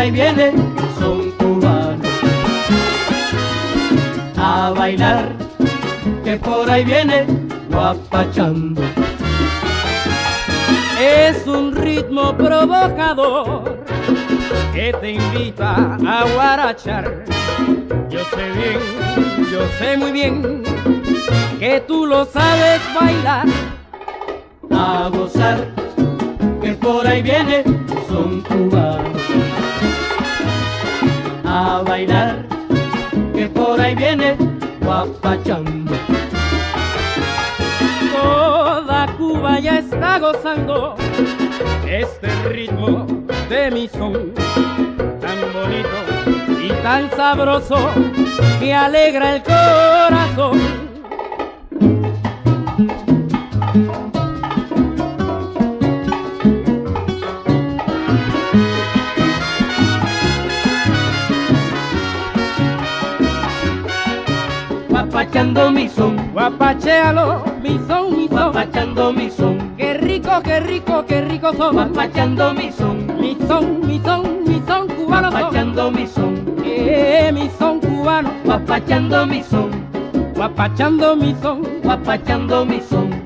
ahí viene son cubanos. A bailar, que por ahí viene guapachando. Es un ritmo provocador que te invita a guarachar. Yo sé bien, yo sé muy bien que tú lo sabes bailar. A gozar, que por ahí viene son cubanos a bailar que por ahí viene guapachando toda Cuba ya está gozando este ritmo de mi son tan bonito y tan sabroso que alegra el corazón guapachando mi son, guapachealo, mi son, mi son, guapachando mi son, qué rico, qué rico, qué rico son, guapachando mi son, mi son, mi son, mi son cubano, guapachando mi son, eh, mi son cubano, guapachando mi son, guapachando mi son, guapachando mi son.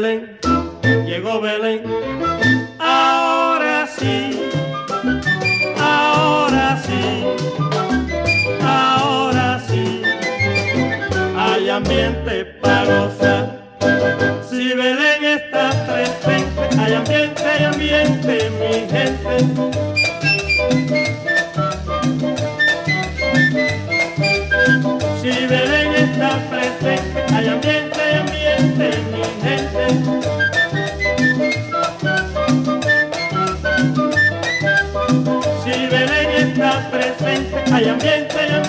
Belén, llegó Belén. Ahora sí, ahora sí, ahora sí, hay ambiente para gozar. Si Belén está presente, hay ambiente, hay ambiente, mi gente. Hay ambiente, hay ambiente,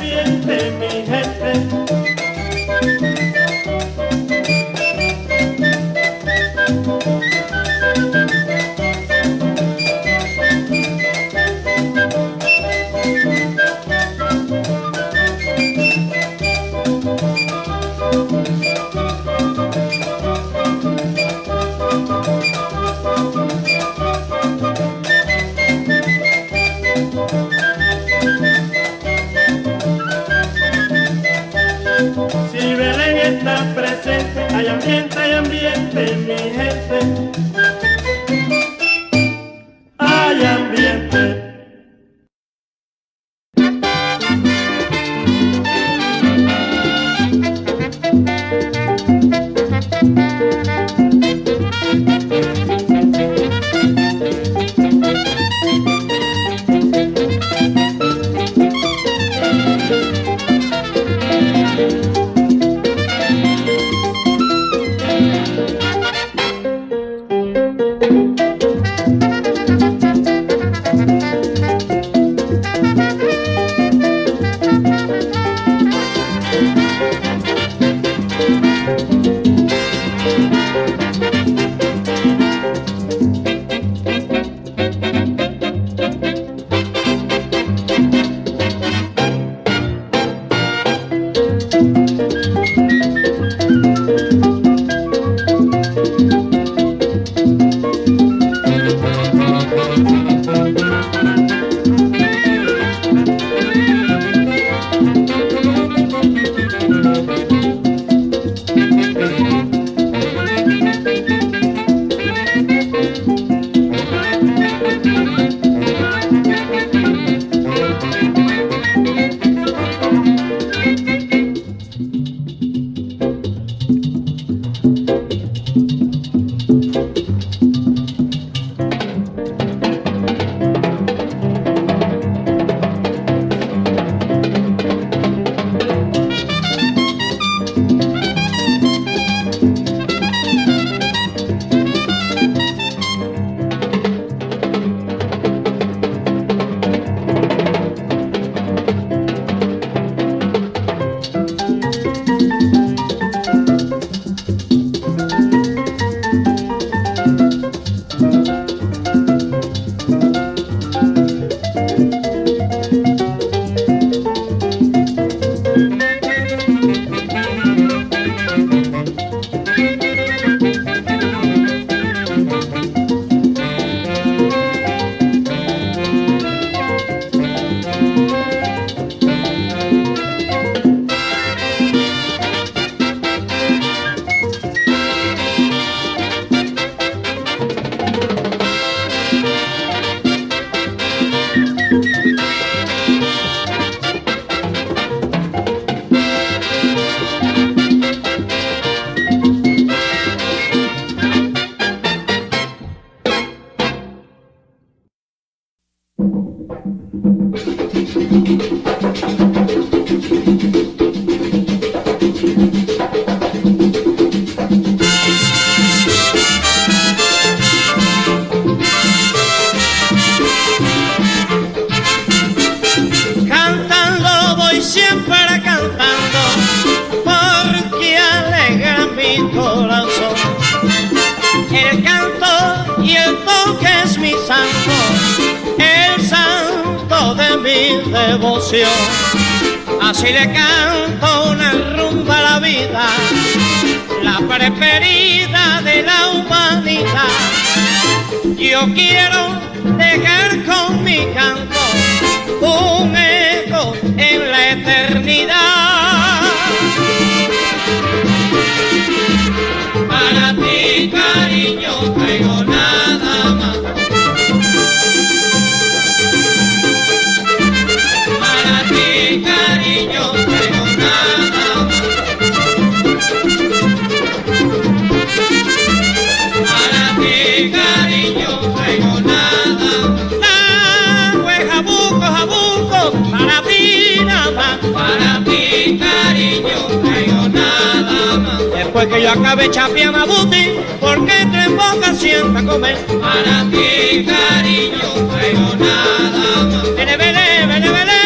la cabeza a mabuti, porque tu boca sienta comer. Para ti, cariño, traigo nada más. Vele, vele, vele, vele,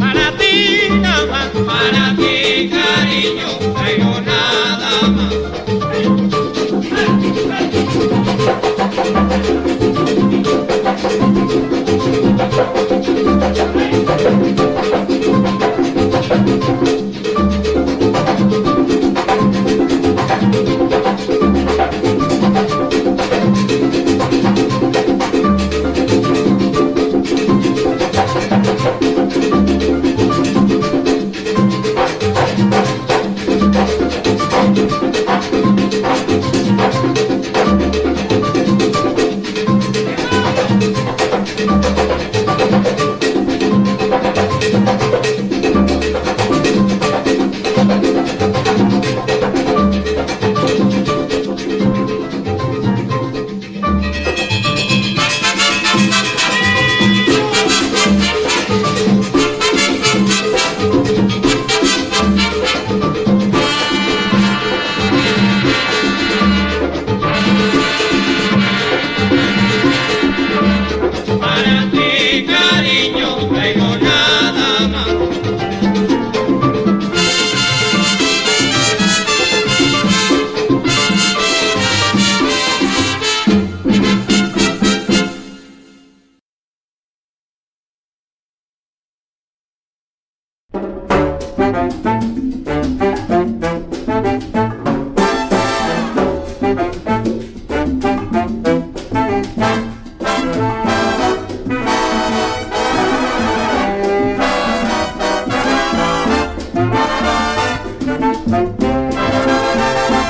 para ti nada más. Para ti, cariño, traigo nada más.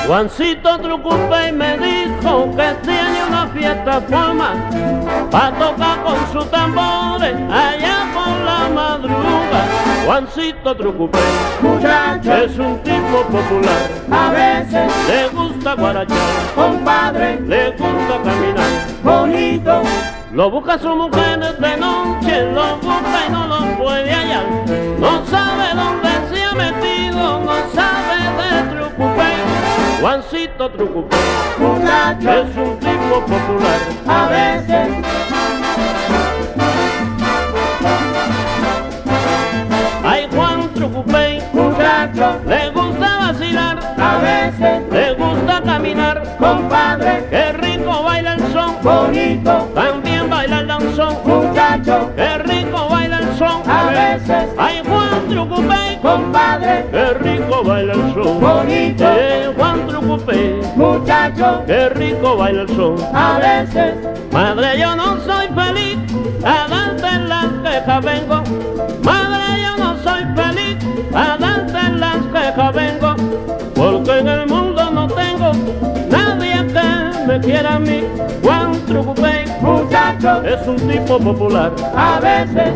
Juancito Trucupe me dijo que tiene una fiesta forma para tocar con sus tambores allá por la madruga. Juancito Trucupe, muchacho, es un tipo popular, a veces, le gusta guarachar, compadre, le gusta caminar. bonito, Lo busca su mujer de noche, lo busca y no lo puede hallar. No sabe dónde se ha metido, no sabe de. Juancito Trucupe muchacho, es un tipo popular. a veces, Ay, Juan Trucupe, muchacho, le gusta vacilar, a veces, le gusta caminar. compadre, Qué rico baila el son, bonito, también baila el danzón. muchacho, Qué rico el son. a veces, Ay, Juan Trucupe, compadre, qué rico baila el son. bonito, Eh, Juan Trucupe, muchacho, qué rico baila el son. a veces, Madre, yo no soy feliz, a darte las quejas vengo. Madre, yo no soy feliz, a darte las quejas vengo. Porque en el mundo no tengo nadie que me quiera a mí. Es un tipo popular. a veces,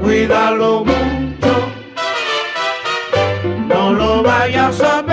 cuídalo mucho, no lo vayas a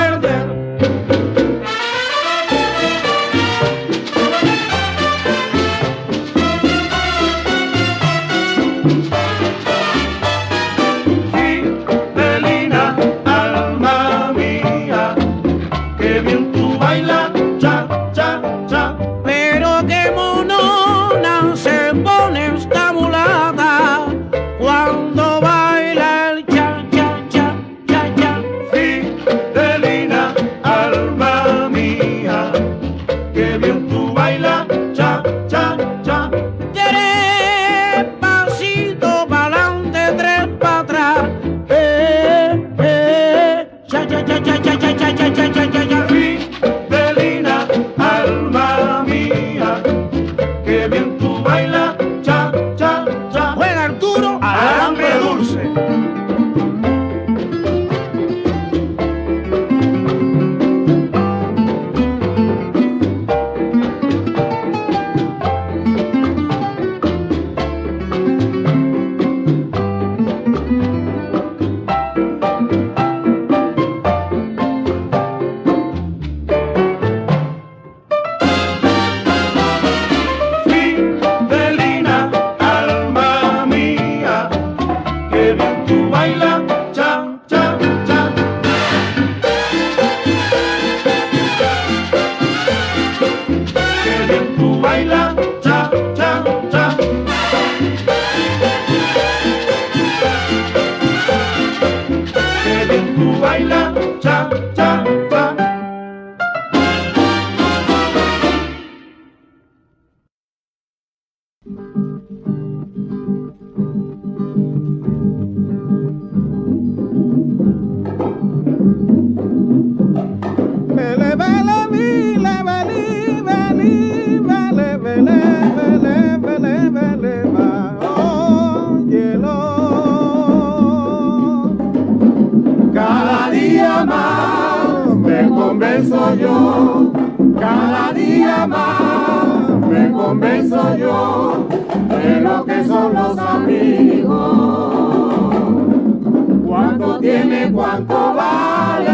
tiene cuánto vale.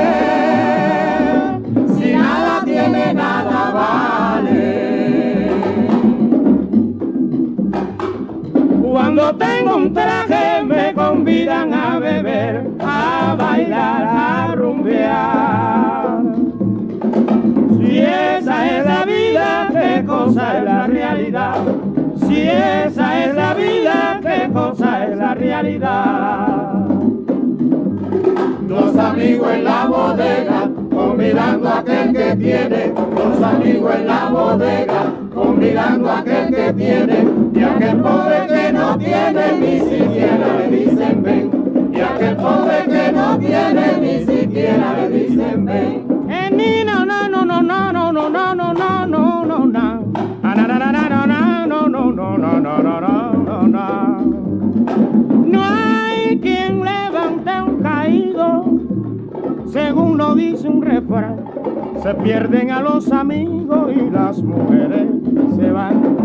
Si nada tiene, nada vale. Cuando tengo un traje me convidan a beber, a bailar, a rumbear. Si esa es la vida, qué cosa es la realidad. Si esa es la vida, qué cosa es la realidad amigos en la bodega, convidando a aquel que tiene, los amigos en la bodega, convidando a aquel que tiene, y aquel pobre que no tiene, ni siquiera le dicen ven, y aquel pobre que no tiene, ni siquiera le dicen ven. no, no, no, no, no, no, no, no, no, no, no, no. según lo dice un refrán, se pierden a los amigos y las mujeres se van.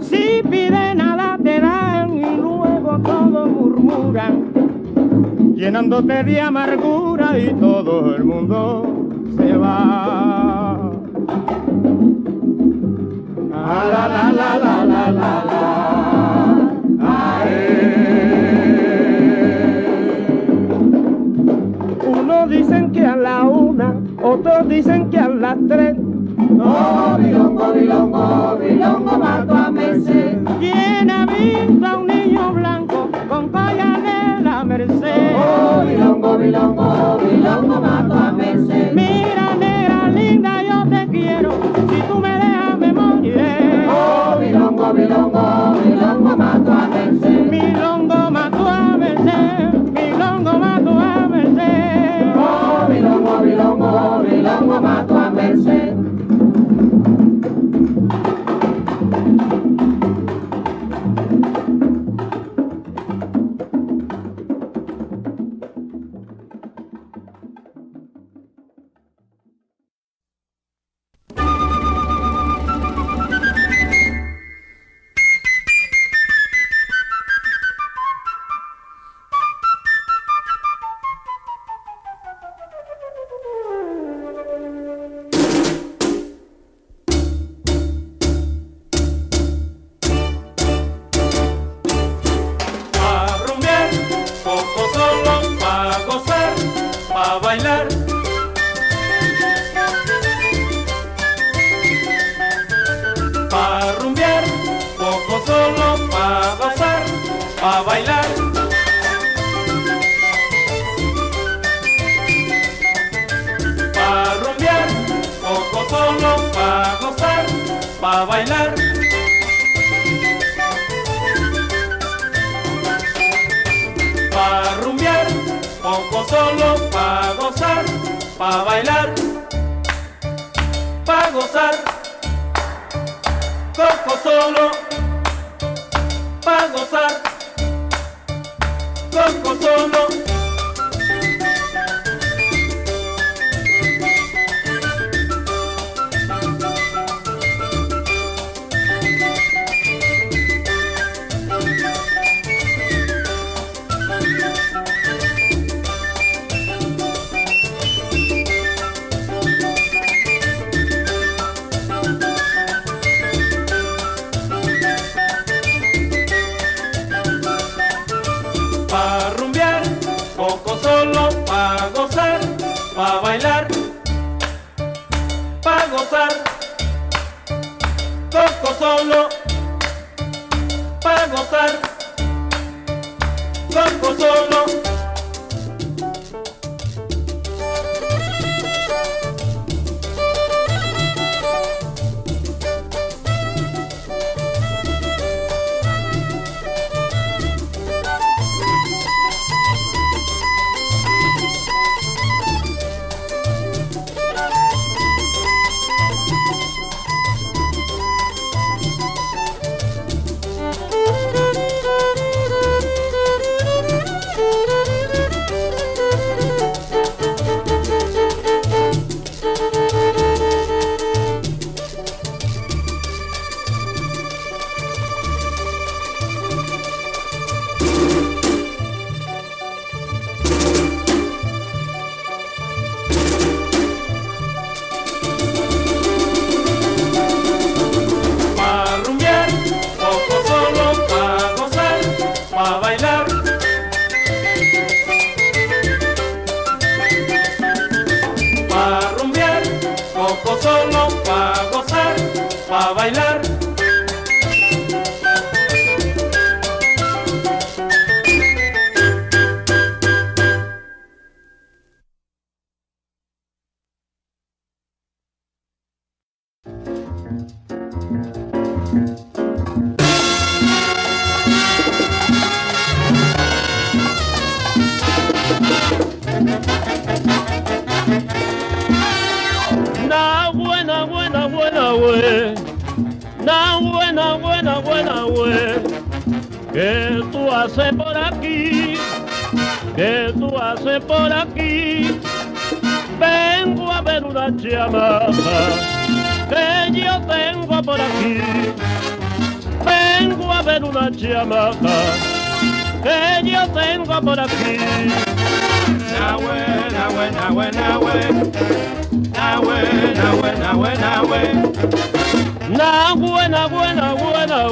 Si piden nada te dan y luego todos murmuran, llenándote de amargura y todo el mundo se va. Ah, la la la la la la. la. sastre. Oh, bilongo, bilongo, bilongo, mato a merced. Tiene a un niño blanco con colla de la merced. Oh, bilongo, bilongo, bilongo, mato a merced. Mira, negra linda, yo te quiero, si tú me dejas me moriré. Oh, bilongo, bilongo, bilongo, mato a merced.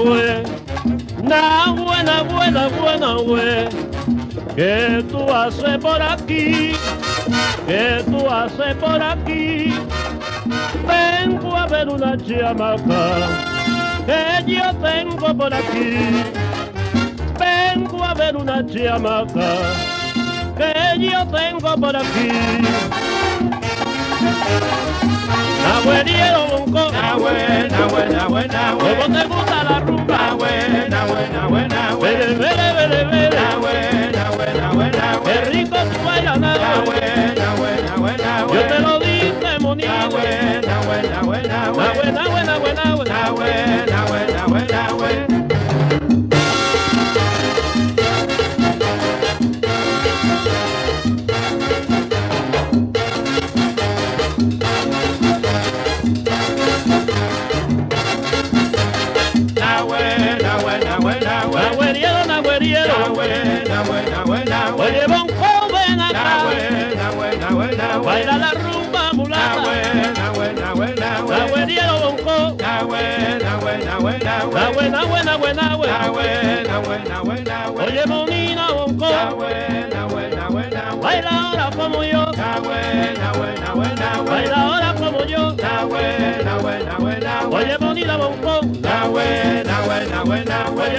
buena we, na buena, buena, we, tú haces por aquí, que tú haces por aquí, vengo a ver una chamaca que yo tengo por aquí. Vengo a ver una chamaca que yo tengo por aquí. Nahueliero bonco, Nahue, Nahue, Nahue, Nahue. ¿cómo te gusta la rumba? Nahue, Nahue, Nahue, Nahue. Vele, vele, vele, vele. Nahue, Nahue, Nahue, Nahue. Qué rico tu baila. Yo te lo dije, monito. Nahue. Nahue, nahue, nahue, nahue. Nahue, Nahue, Nahue, Nahue. Oye, monina, bonco. Nahue, Nahue, Nahue, Nahue. Baila ahora como yo. Nahue, Nahue, Nahue, Nahue. Baila ahora como yo. Nahue, Nahue, Nahue, Nahue. Oye, bonita, bonco. Nahue, Nahue, Nahue, Nahue.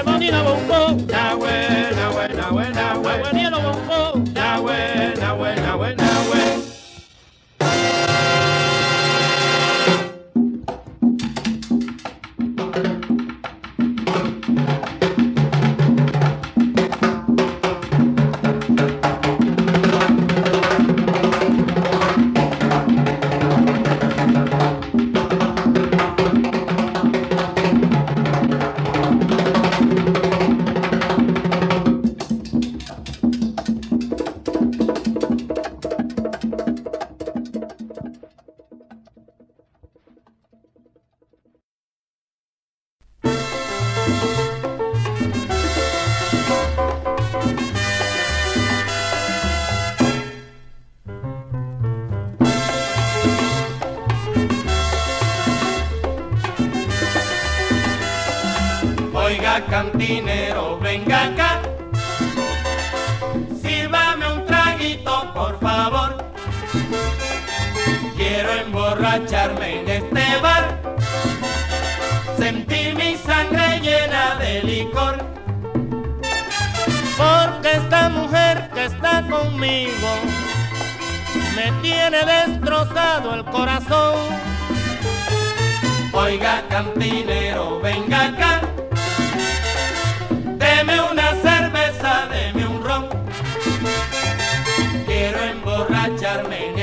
Quiero emborracharme en este bar. Sentir mi sangre llena de licor. Porque esta mujer que está conmigo me tiene destrozado el corazón. Oiga, cantinero, venga acá. Deme una cerveza, deme un ron. Quiero emborracharme en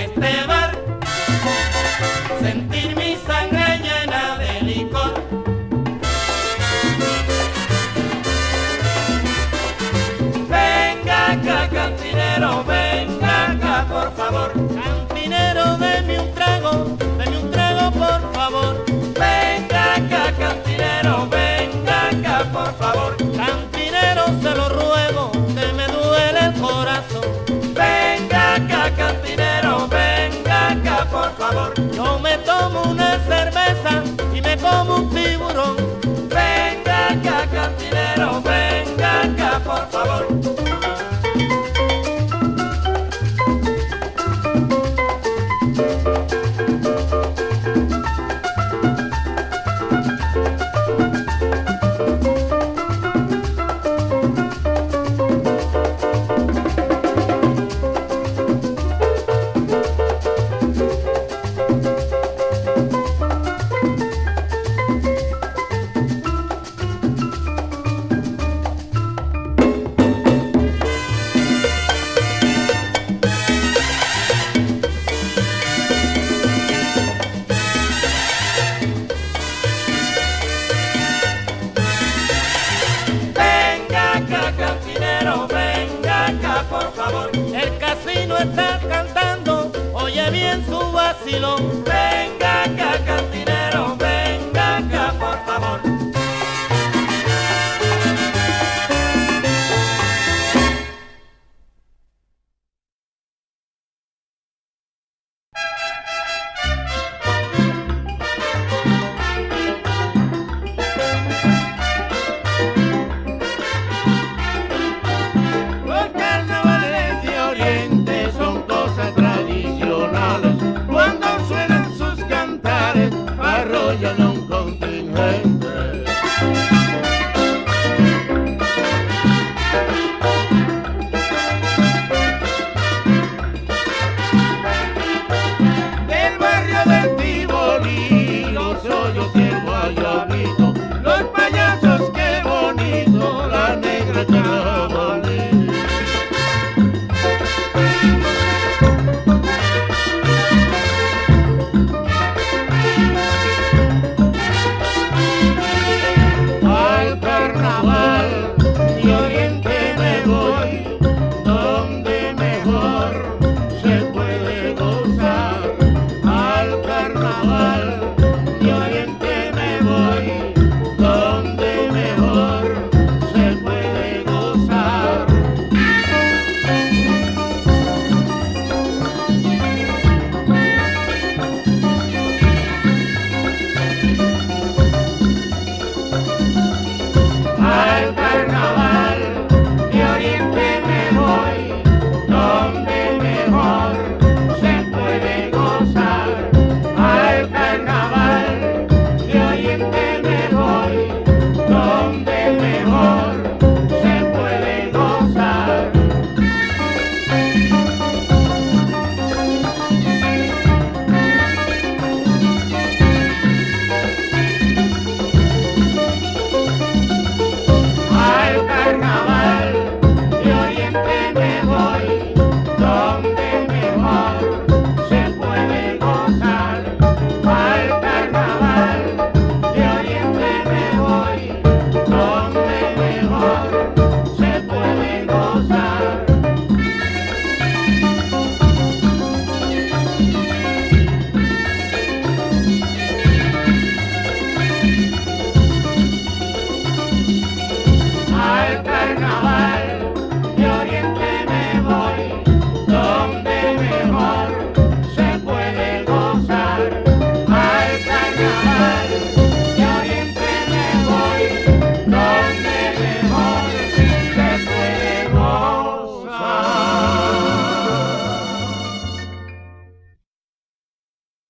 Cantinero, se lo ruego, que me duele el corazón. Venga acá, cantinero, venga acá, por favor. Yo me tomo una cerveza y me como un tiburón. Venga acá, cantinero, venga acá, por favor.